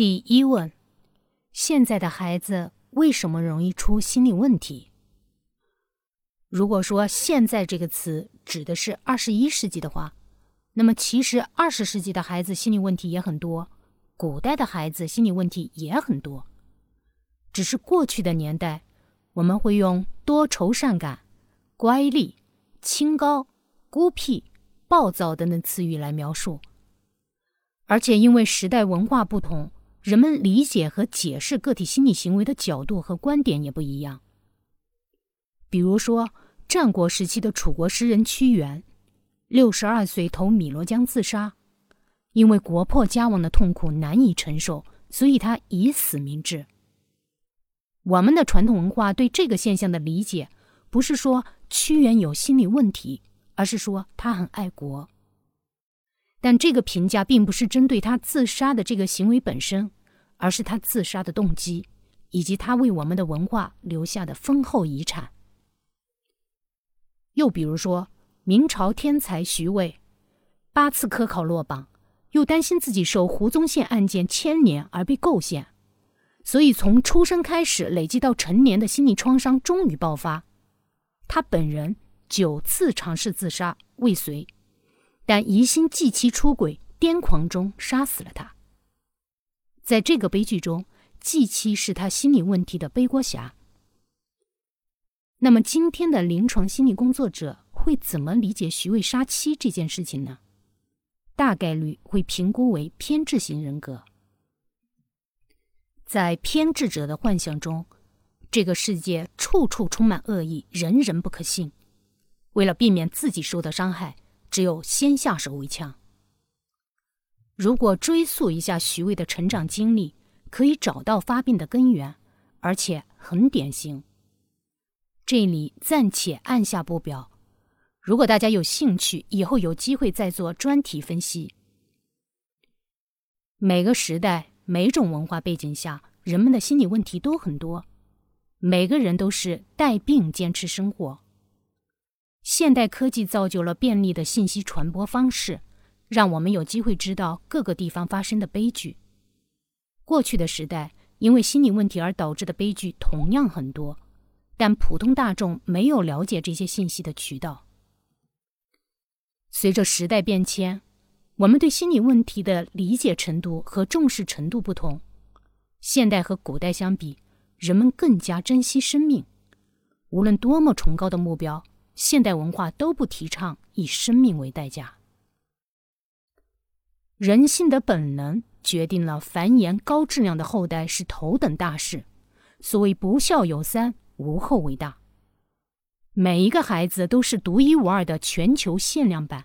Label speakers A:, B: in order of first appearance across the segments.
A: 第一问：现在的孩子为什么容易出心理问题？如果说“现在”这个词指的是二十一世纪的话，那么其实二十世纪的孩子心理问题也很多，古代的孩子心理问题也很多。只是过去的年代，我们会用多愁善感、乖戾、清高、孤僻、暴躁等等词语来描述，而且因为时代文化不同。人们理解和解释个体心理行为的角度和观点也不一样。比如说，战国时期的楚国诗人屈原，六十二岁投汨罗江自杀，因为国破家亡的痛苦难以承受，所以他以死明志。我们的传统文化对这个现象的理解，不是说屈原有心理问题，而是说他很爱国。但这个评价并不是针对他自杀的这个行为本身，而是他自杀的动机，以及他为我们的文化留下的丰厚遗产。又比如说，明朝天才徐渭，八次科考落榜，又担心自己受胡宗宪案件牵连而被构陷，所以从出生开始累积到成年的心理创伤终于爆发。他本人九次尝试自杀未遂。但疑心继妻出轨，癫狂中杀死了他。在这个悲剧中，继妻是他心理问题的背锅侠。那么，今天的临床心理工作者会怎么理解徐渭杀妻这件事情呢？大概率会评估为偏执型人格。在偏执者的幻想中，这个世界处处充满恶意，人人不可信。为了避免自己受到伤害。只有先下手为强。如果追溯一下徐渭的成长经历，可以找到发病的根源，而且很典型。这里暂且按下不表。如果大家有兴趣，以后有机会再做专题分析。每个时代、每种文化背景下，人们的心理问题都很多。每个人都是带病坚持生活。现代科技造就了便利的信息传播方式，让我们有机会知道各个地方发生的悲剧。过去的时代，因为心理问题而导致的悲剧同样很多，但普通大众没有了解这些信息的渠道。随着时代变迁，我们对心理问题的理解程度和重视程度不同。现代和古代相比，人们更加珍惜生命，无论多么崇高的目标。现代文化都不提倡以生命为代价。人性的本能决定了繁衍高质量的后代是头等大事。所谓“不孝有三，无后为大”。每一个孩子都是独一无二的全球限量版，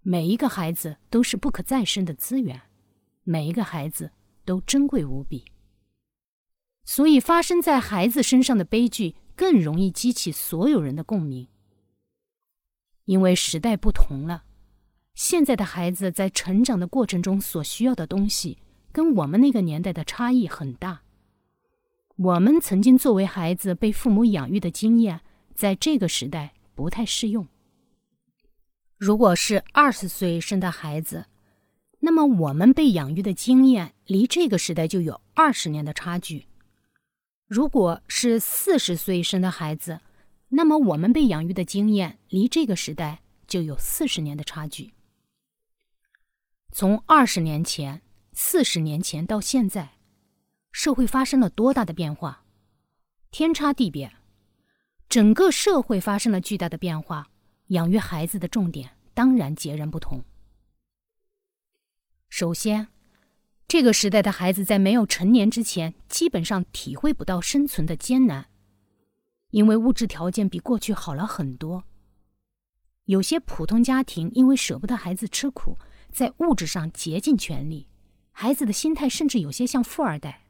A: 每一个孩子都是不可再生的资源，每一个孩子都珍贵无比。所以，发生在孩子身上的悲剧更容易激起所有人的共鸣。因为时代不同了，现在的孩子在成长的过程中所需要的东西，跟我们那个年代的差异很大。我们曾经作为孩子被父母养育的经验，在这个时代不太适用。如果是二十岁生的孩子，那么我们被养育的经验离这个时代就有二十年的差距。如果是四十岁生的孩子，那么，我们被养育的经验离这个时代就有四十年的差距。从二十年前、四十年前到现在，社会发生了多大的变化？天差地别。整个社会发生了巨大的变化，养育孩子的重点当然截然不同。首先，这个时代的孩子在没有成年之前，基本上体会不到生存的艰难。因为物质条件比过去好了很多，有些普通家庭因为舍不得孩子吃苦，在物质上竭尽全力，孩子的心态甚至有些像富二代。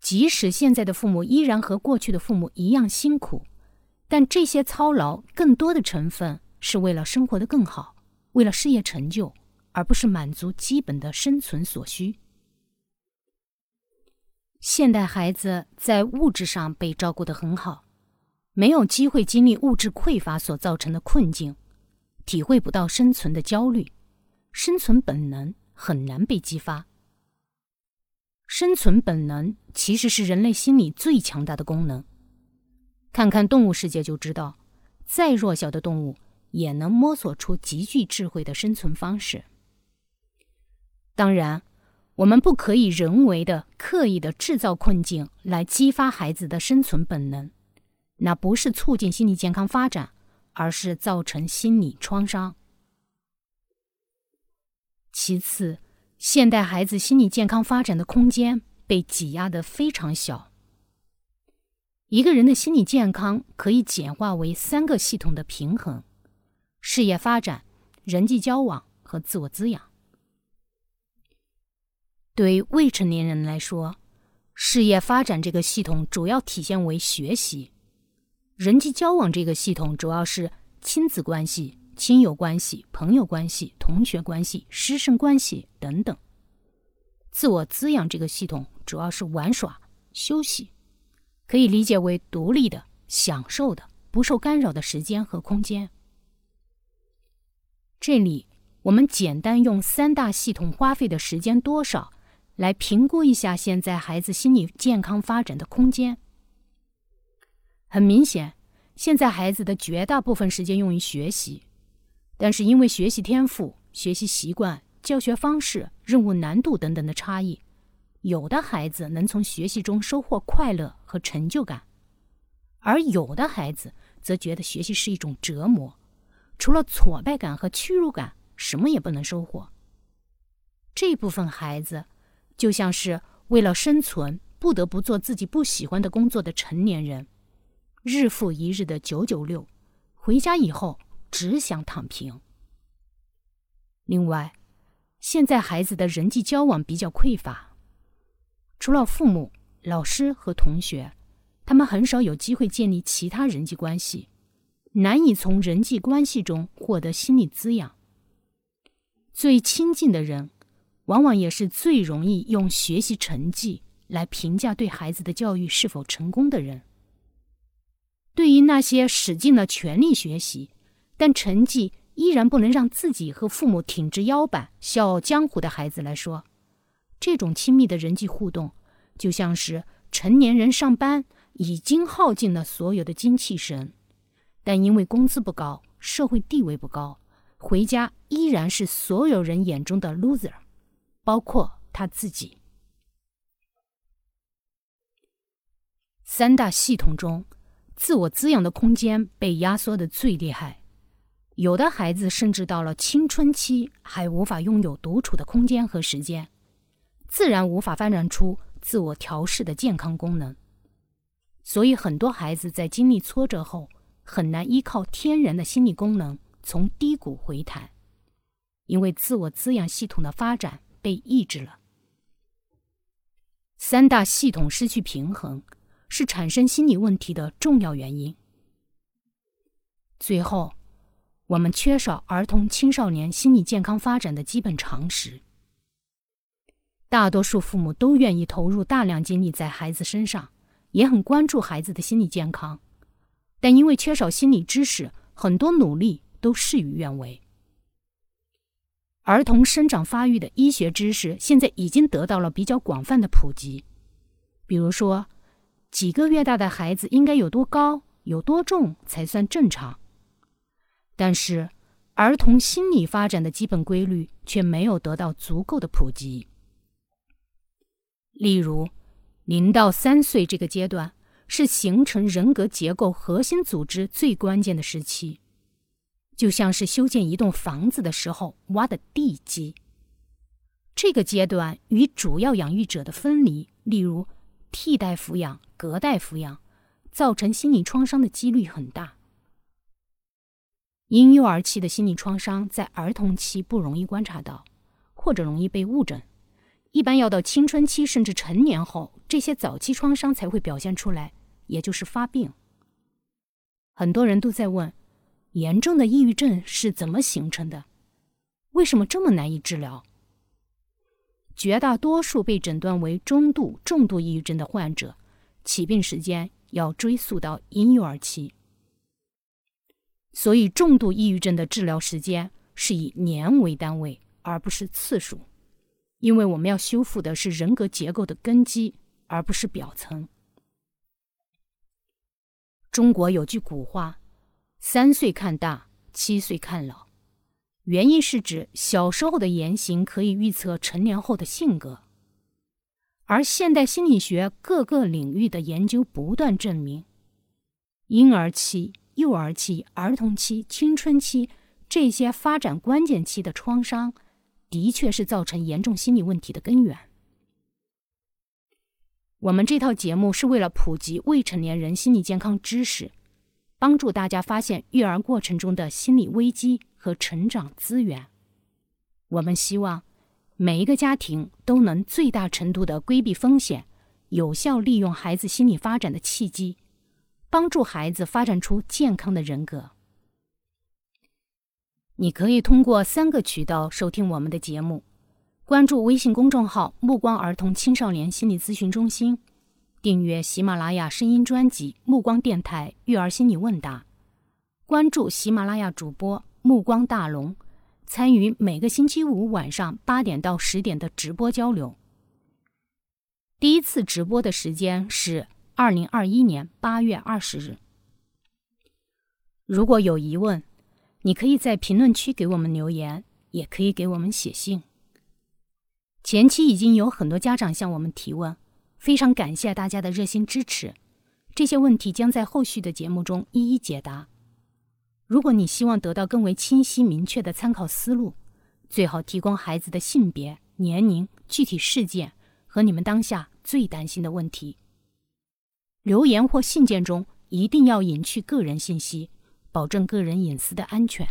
A: 即使现在的父母依然和过去的父母一样辛苦，但这些操劳更多的成分是为了生活的更好，为了事业成就，而不是满足基本的生存所需。现代孩子在物质上被照顾得很好，没有机会经历物质匮乏所造成的困境，体会不到生存的焦虑，生存本能很难被激发，生存本能其实是人类心理最强大的功能。看看动物世界就知道，再弱小的动物也能摸索出极具智慧的生存方式。当然，我们不可以人为的、刻意的制造困境来激发孩子的生存本能，那不是促进心理健康发展，而是造成心理创伤。其次，现代孩子心理健康发展的空间被挤压得非常小。一个人的心理健康可以简化为三个系统的平衡：事业发展、人际交往和自我滋养。对未成年人来说，事业发展这个系统主要体现为学习；人际交往这个系统主要是亲子关系。亲友关系、朋友关系、同学关系、师生关系等等。自我滋养这个系统主要是玩耍、休息，可以理解为独立的、享受的、不受干扰的时间和空间。这里我们简单用三大系统花费的时间多少来评估一下现在孩子心理健康发展的空间。很明显，现在孩子的绝大部分时间用于学习。但是因为学习天赋、学习习惯、教学方式、任务难度等等的差异，有的孩子能从学习中收获快乐和成就感，而有的孩子则觉得学习是一种折磨，除了挫败感和屈辱感，什么也不能收获。这部分孩子就像是为了生存不得不做自己不喜欢的工作的成年人，日复一日的九九六，回家以后。只想躺平。另外，现在孩子的人际交往比较匮乏，除了父母、老师和同学，他们很少有机会建立其他人际关系，难以从人际关系中获得心理滋养。最亲近的人，往往也是最容易用学习成绩来评价对孩子的教育是否成功的人。对于那些使尽了全力学习，但成绩依然不能让自己和父母挺直腰板、笑傲江湖的孩子来说，这种亲密的人际互动，就像是成年人上班已经耗尽了所有的精气神，但因为工资不高、社会地位不高，回家依然是所有人眼中的 loser，包括他自己。三大系统中，自我滋养的空间被压缩的最厉害。有的孩子甚至到了青春期还无法拥有独处的空间和时间，自然无法发展出自我调试的健康功能。所以，很多孩子在经历挫折后，很难依靠天然的心理功能从低谷回弹，因为自我滋养系统的发展被抑制了。三大系统失去平衡，是产生心理问题的重要原因。最后。我们缺少儿童青少年心理健康发展的基本常识。大多数父母都愿意投入大量精力在孩子身上，也很关注孩子的心理健康，但因为缺少心理知识，很多努力都事与愿违。儿童生长发育的医学知识现在已经得到了比较广泛的普及，比如说，几个月大的孩子应该有多高、有多重才算正常。但是，儿童心理发展的基本规律却没有得到足够的普及。例如，零到三岁这个阶段是形成人格结构核心组织最关键的时期，就像是修建一栋房子的时候挖的地基。这个阶段与主要养育者的分离，例如替代抚养、隔代抚养，造成心理创伤的几率很大。婴幼儿期的心理创伤在儿童期不容易观察到，或者容易被误诊，一般要到青春期甚至成年后，这些早期创伤才会表现出来，也就是发病。很多人都在问，严重的抑郁症是怎么形成的？为什么这么难以治疗？绝大多数被诊断为中度、重度抑郁症的患者，起病时间要追溯到婴幼儿期。所以，重度抑郁症的治疗时间是以年为单位，而不是次数。因为我们要修复的是人格结构的根基，而不是表层。中国有句古话：“三岁看大，七岁看老。”原因是指小时候的言行可以预测成年后的性格，而现代心理学各个领域的研究不断证明，婴儿期、幼儿期、儿童期、青春期这些发展关键期的创伤。的确是造成严重心理问题的根源。我们这套节目是为了普及未成年人心理健康知识，帮助大家发现育儿过程中的心理危机和成长资源。我们希望每一个家庭都能最大程度的规避风险，有效利用孩子心理发展的契机，帮助孩子发展出健康的人格。你可以通过三个渠道收听我们的节目：关注微信公众号“目光儿童青少年心理咨询中心”，订阅喜马拉雅声音专辑“目光电台育儿心理问答”，关注喜马拉雅主播目光大龙，参与每个星期五晚上八点到十点的直播交流。第一次直播的时间是二零二一年八月二十日。如果有疑问，你可以在评论区给我们留言，也可以给我们写信。前期已经有很多家长向我们提问，非常感谢大家的热心支持。这些问题将在后续的节目中一一解答。如果你希望得到更为清晰明确的参考思路，最好提供孩子的性别、年龄、具体事件和你们当下最担心的问题。留言或信件中一定要隐去个人信息。保证个人隐私的安全。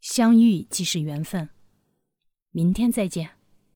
A: 相遇即是缘分，明天再见。